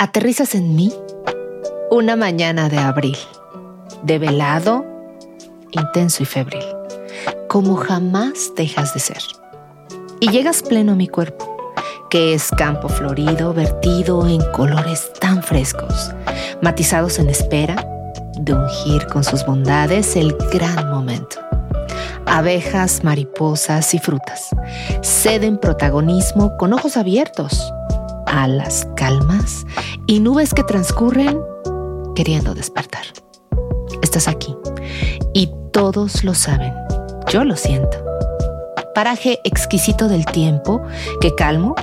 aterrizas en mí una mañana de abril, de velado, intenso y febril, como jamás dejas de ser. Y llegas pleno a mi cuerpo, que es campo florido, vertido en colores tan frescos, matizados en espera de ungir con sus bondades el gran momento. Abejas, mariposas y frutas ceden protagonismo con ojos abiertos, alas calmas y nubes que transcurren queriendo despertar. Estás aquí y todos lo saben. Yo lo siento. Paraje exquisito del tiempo que calmo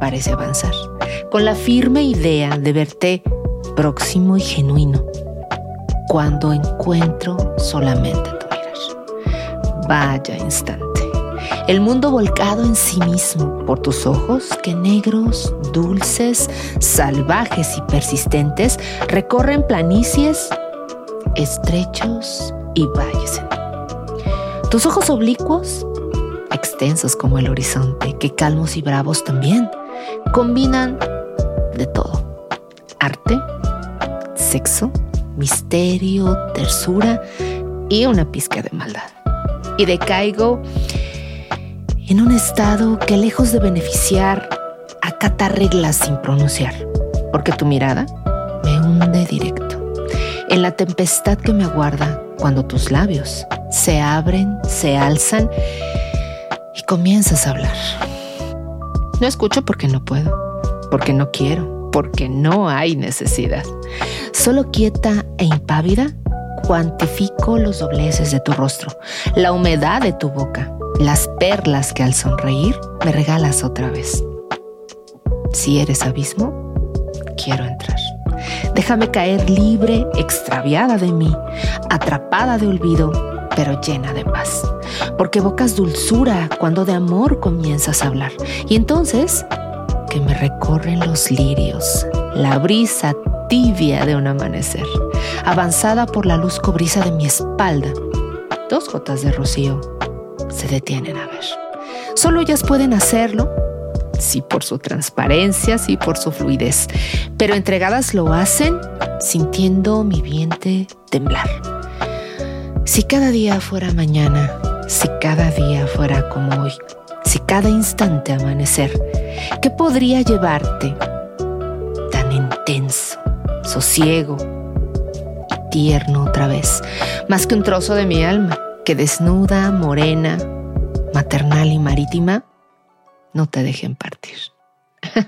parece avanzar, con la firme idea de verte próximo y genuino, cuando encuentro solamente tu mirar. Vaya instante. El mundo volcado en sí mismo por tus ojos que negros, dulces, salvajes y persistentes recorren planicies estrechos y valles. Tus ojos oblicuos, extensos como el horizonte, que calmos y bravos también, combinan de todo. Arte, sexo, misterio, tersura y una pizca de maldad. Y decaigo en un estado que lejos de beneficiar, acata reglas sin pronunciar, porque tu mirada me hunde directo en la tempestad que me aguarda cuando tus labios se abren, se alzan y comienzas a hablar. No escucho porque no puedo, porque no quiero, porque no hay necesidad. Solo quieta e impávida, cuantifico los dobleces de tu rostro, la humedad de tu boca, las perlas que al sonreír me regalas otra vez. Si eres abismo, quiero entrar. Déjame caer libre, extraviada de mí, atrapada de olvido, pero llena de paz. Porque evocas dulzura cuando de amor comienzas a hablar. Y entonces, que me recorren los lirios, la brisa tibia de un amanecer, avanzada por la luz cobriza de mi espalda. Dos gotas de rocío se detienen a ver. Solo ellas pueden hacerlo sí por su transparencia, sí por su fluidez, pero entregadas lo hacen sintiendo mi vientre temblar. Si cada día fuera mañana, si cada día fuera como hoy, si cada instante amanecer, ¿qué podría llevarte tan intenso, sosiego tierno otra vez, más que un trozo de mi alma que desnuda, morena, maternal y marítima? no te dejen partir.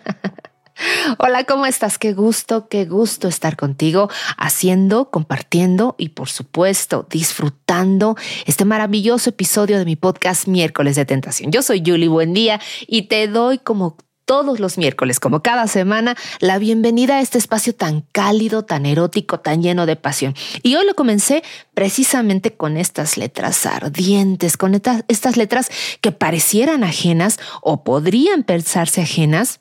Hola, ¿cómo estás? Qué gusto, qué gusto estar contigo, haciendo, compartiendo y por supuesto disfrutando este maravilloso episodio de mi podcast Miércoles de Tentación. Yo soy Julie, buen día y te doy como todos los miércoles, como cada semana, la bienvenida a este espacio tan cálido, tan erótico, tan lleno de pasión. Y hoy lo comencé precisamente con estas letras ardientes, con estas letras que parecieran ajenas o podrían pensarse ajenas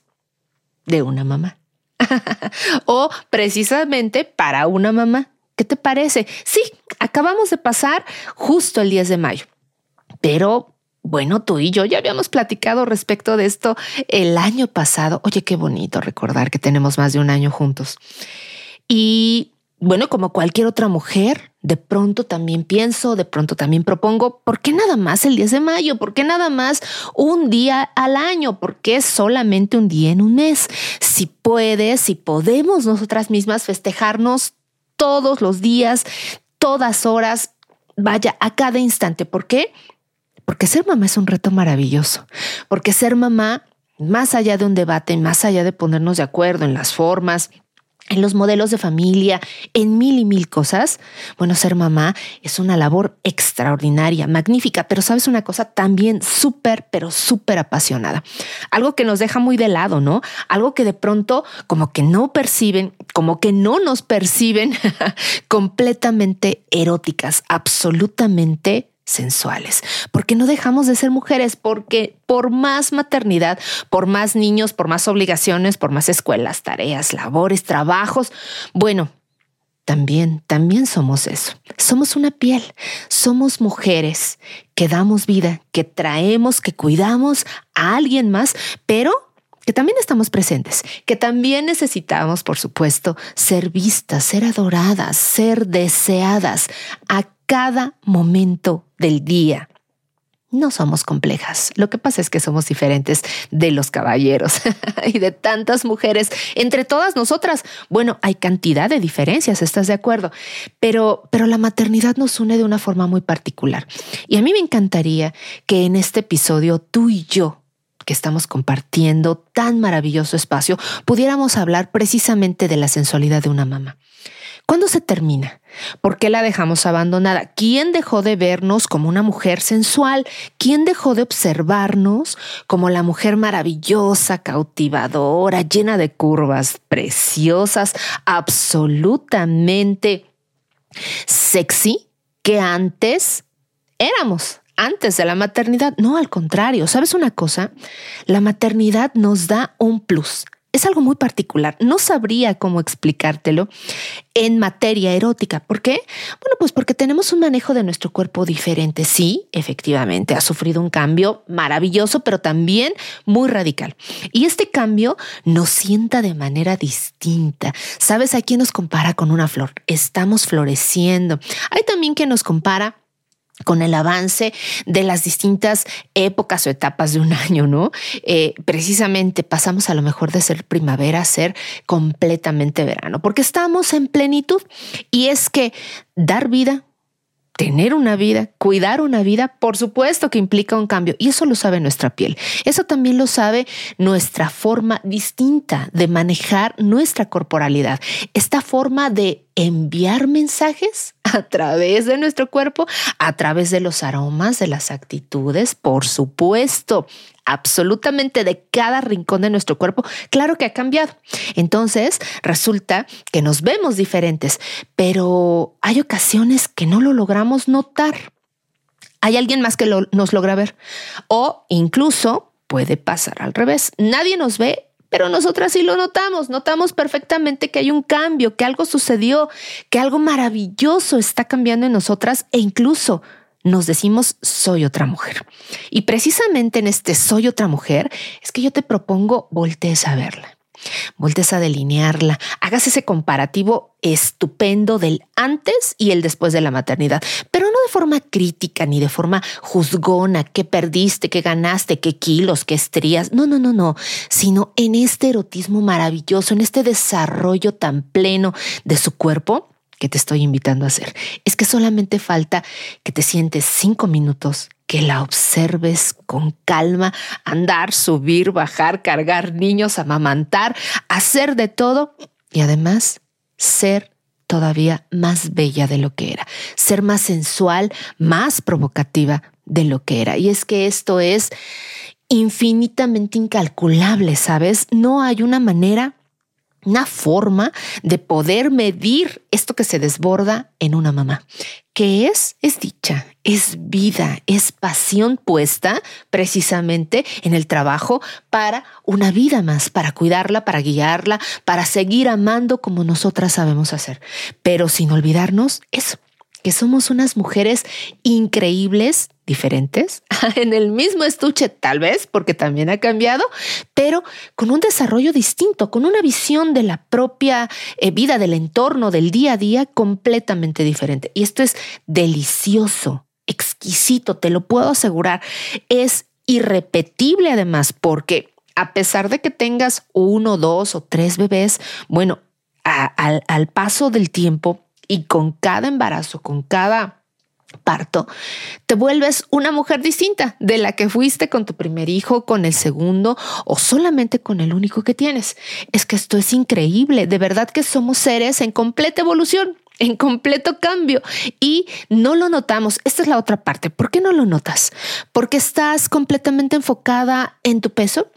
de una mamá. o precisamente para una mamá. ¿Qué te parece? Sí, acabamos de pasar justo el 10 de mayo, pero bueno, tú y yo ya habíamos platicado respecto de esto el año pasado. Oye, qué bonito recordar que tenemos más de un año juntos. Y bueno, como cualquier otra mujer, de pronto también pienso, de pronto también propongo, ¿por qué nada más el 10 de mayo? ¿Por qué nada más un día al año? ¿Por qué solamente un día en un mes? Si puedes, si podemos nosotras mismas festejarnos todos los días, todas horas, vaya, a cada instante. ¿Por qué? Porque ser mamá es un reto maravilloso, porque ser mamá, más allá de un debate, más allá de ponernos de acuerdo en las formas, en los modelos de familia, en mil y mil cosas. Bueno, ser mamá es una labor extraordinaria, magnífica, pero sabes una cosa también súper, pero súper apasionada. Algo que nos deja muy de lado, ¿no? Algo que de pronto como que no perciben, como que no nos perciben completamente eróticas, absolutamente sensuales, porque no dejamos de ser mujeres, porque por más maternidad, por más niños, por más obligaciones, por más escuelas, tareas, labores, trabajos, bueno, también, también somos eso. Somos una piel, somos mujeres que damos vida, que traemos, que cuidamos a alguien más, pero que también estamos presentes, que también necesitamos, por supuesto, ser vistas, ser adoradas, ser deseadas cada momento del día. No somos complejas. Lo que pasa es que somos diferentes de los caballeros y de tantas mujeres. Entre todas nosotras, bueno, hay cantidad de diferencias, ¿estás de acuerdo? Pero, pero la maternidad nos une de una forma muy particular. Y a mí me encantaría que en este episodio tú y yo que estamos compartiendo tan maravilloso espacio, pudiéramos hablar precisamente de la sensualidad de una mamá. ¿Cuándo se termina? ¿Por qué la dejamos abandonada? ¿Quién dejó de vernos como una mujer sensual? ¿Quién dejó de observarnos como la mujer maravillosa, cautivadora, llena de curvas, preciosas, absolutamente sexy que antes éramos? antes de la maternidad. No, al contrario, ¿sabes una cosa? La maternidad nos da un plus. Es algo muy particular. No sabría cómo explicártelo en materia erótica. ¿Por qué? Bueno, pues porque tenemos un manejo de nuestro cuerpo diferente. Sí, efectivamente, ha sufrido un cambio maravilloso, pero también muy radical. Y este cambio nos sienta de manera distinta. ¿Sabes? a quién nos compara con una flor. Estamos floreciendo. Hay también quien nos compara con el avance de las distintas épocas o etapas de un año, ¿no? Eh, precisamente pasamos a lo mejor de ser primavera a ser completamente verano, porque estamos en plenitud. Y es que dar vida, tener una vida, cuidar una vida, por supuesto que implica un cambio y eso lo sabe nuestra piel. Eso también lo sabe nuestra forma distinta de manejar nuestra corporalidad. Esta forma de enviar mensajes a través de nuestro cuerpo, a través de los aromas, de las actitudes, por supuesto, absolutamente de cada rincón de nuestro cuerpo, claro que ha cambiado. Entonces, resulta que nos vemos diferentes, pero hay ocasiones que no lo logramos notar. Hay alguien más que nos logra ver. O incluso puede pasar al revés. Nadie nos ve pero nosotras sí lo notamos, notamos perfectamente que hay un cambio, que algo sucedió, que algo maravilloso está cambiando en nosotras e incluso nos decimos soy otra mujer. Y precisamente en este soy otra mujer es que yo te propongo voltees a verla. Voltes a delinearla, hagas ese comparativo estupendo del antes y el después de la maternidad, pero no de forma crítica ni de forma juzgona, qué perdiste, qué ganaste, qué kilos, qué estrías, no, no, no, no, sino en este erotismo maravilloso, en este desarrollo tan pleno de su cuerpo que te estoy invitando a hacer. Es que solamente falta que te sientes cinco minutos, que la observes con calma, andar, subir, bajar, cargar niños, amamantar, hacer de todo y además ser todavía más bella de lo que era, ser más sensual, más provocativa de lo que era. Y es que esto es infinitamente incalculable, ¿sabes? No hay una manera una forma de poder medir esto que se desborda en una mamá. ¿Qué es? Es dicha, es vida, es pasión puesta precisamente en el trabajo para una vida más, para cuidarla, para guiarla, para seguir amando como nosotras sabemos hacer. Pero sin olvidarnos eso, que somos unas mujeres increíbles, diferentes, en el mismo estuche tal vez, porque también ha cambiado, pero con un desarrollo distinto, con una visión de la propia eh, vida, del entorno, del día a día completamente diferente. Y esto es delicioso, exquisito, te lo puedo asegurar. Es irrepetible además, porque a pesar de que tengas uno, dos o tres bebés, bueno, al paso del tiempo, y con cada embarazo, con cada parto, te vuelves una mujer distinta de la que fuiste con tu primer hijo, con el segundo o solamente con el único que tienes. Es que esto es increíble, de verdad que somos seres en completa evolución en completo cambio y no lo notamos. Esta es la otra parte. ¿Por qué no lo notas? Porque estás completamente enfocada en tu peso,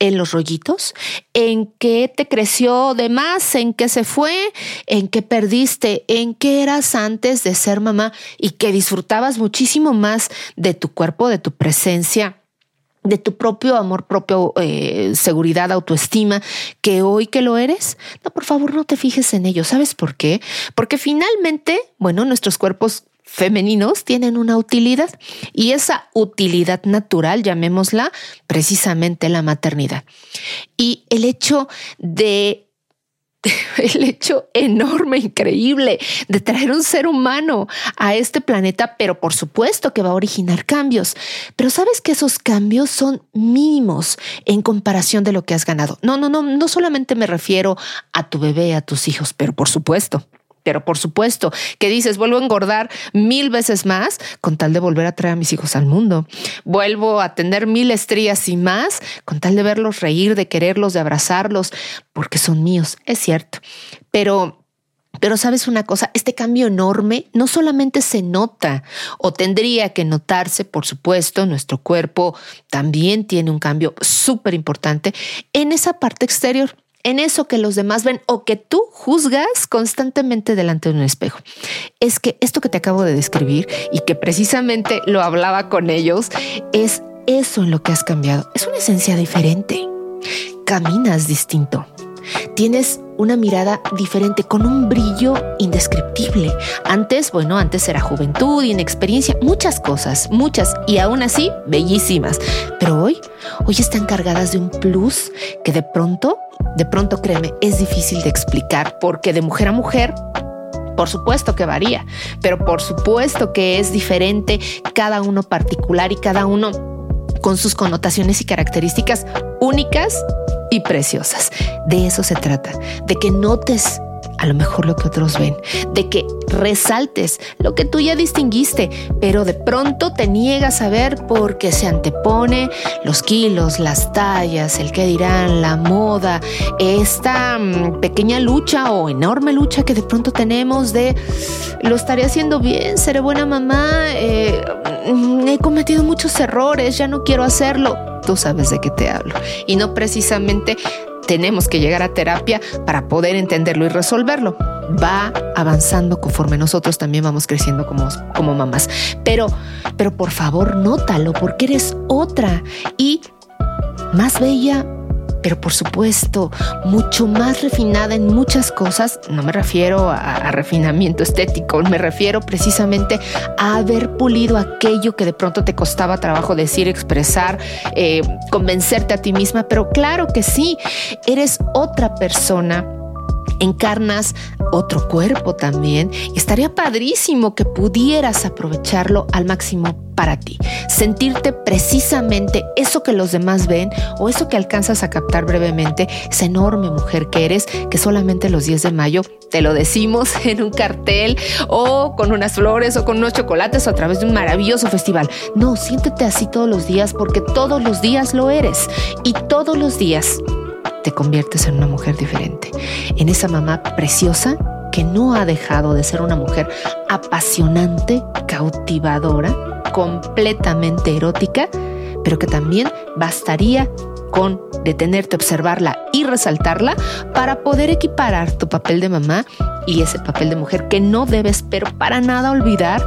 en los rollitos, en qué te creció de más, en qué se fue, en qué perdiste, en qué eras antes de ser mamá y que disfrutabas muchísimo más de tu cuerpo, de tu presencia de tu propio amor propio, eh, seguridad, autoestima, que hoy que lo eres, no, por favor no te fijes en ello. ¿Sabes por qué? Porque finalmente, bueno, nuestros cuerpos femeninos tienen una utilidad y esa utilidad natural, llamémosla precisamente la maternidad. Y el hecho de el hecho enorme, increíble de traer un ser humano a este planeta, pero por supuesto que va a originar cambios. Pero sabes que esos cambios son mínimos en comparación de lo que has ganado. No, no, no, no solamente me refiero a tu bebé, a tus hijos, pero por supuesto pero por supuesto que dices, vuelvo a engordar mil veces más con tal de volver a traer a mis hijos al mundo. Vuelvo a tener mil estrías y más con tal de verlos reír, de quererlos, de abrazarlos, porque son míos, es cierto. Pero pero sabes una cosa, este cambio enorme no solamente se nota o tendría que notarse, por supuesto, nuestro cuerpo también tiene un cambio súper importante en esa parte exterior en eso que los demás ven o que tú juzgas constantemente delante de un espejo. Es que esto que te acabo de describir y que precisamente lo hablaba con ellos, es eso en lo que has cambiado. Es una esencia diferente. Caminas distinto. Tienes una mirada diferente, con un brillo indescriptible. Antes, bueno, antes era juventud, inexperiencia, muchas cosas, muchas, y aún así, bellísimas. Pero hoy, hoy están cargadas de un plus que de pronto, de pronto, créeme, es difícil de explicar, porque de mujer a mujer por supuesto que varía, pero por supuesto que es diferente cada uno particular y cada uno con sus connotaciones y características únicas y preciosas. De eso se trata, de que notes a lo mejor lo que otros ven, de que resaltes lo que tú ya distinguiste, pero de pronto te niegas a ver porque se antepone los kilos, las tallas, el que dirán, la moda, esta mm, pequeña lucha o enorme lucha que de pronto tenemos de lo estaré haciendo bien, seré buena mamá, eh, mm, he cometido muchos errores, ya no quiero hacerlo. Tú sabes de qué te hablo. Y no precisamente tenemos que llegar a terapia para poder entenderlo y resolverlo. Va avanzando conforme nosotros también vamos creciendo como, como mamás. Pero, pero por favor, nótalo porque eres otra y más bella, pero por supuesto mucho más refinada en muchas cosas. No me refiero a, refinamiento estético, me refiero precisamente a haber pulido aquello que de pronto te costaba trabajo decir, expresar, eh, convencerte a ti misma, pero claro que sí, eres otra persona encarnas otro cuerpo también. Y estaría padrísimo que pudieras aprovecharlo al máximo para ti, sentirte precisamente eso que los demás ven o eso que alcanzas a captar brevemente, esa enorme mujer que eres, que solamente los 10 de mayo te lo decimos en un cartel o con unas flores o con unos chocolates o a través de un maravilloso festival. No, siéntete así todos los días porque todos los días lo eres. Y todos los días te conviertes en una mujer diferente, en esa mamá preciosa que no ha dejado de ser una mujer apasionante, cautivadora, completamente erótica, pero que también bastaría con detenerte, observarla y resaltarla para poder equiparar tu papel de mamá y ese papel de mujer que no debes, pero para nada olvidar,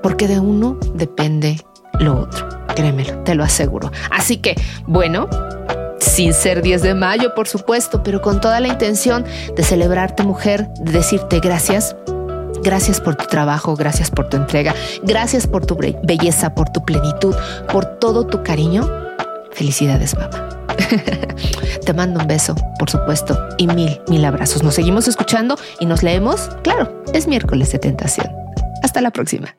porque de uno depende lo otro. Créemelo, te lo aseguro. Así que, bueno, sin ser 10 de mayo, por supuesto, pero con toda la intención de celebrarte mujer, de decirte gracias. Gracias por tu trabajo, gracias por tu entrega, gracias por tu belleza, por tu plenitud, por todo tu cariño. Felicidades, mamá. Te mando un beso, por supuesto, y mil, mil abrazos. Nos seguimos escuchando y nos leemos. Claro, es miércoles de tentación. Hasta la próxima.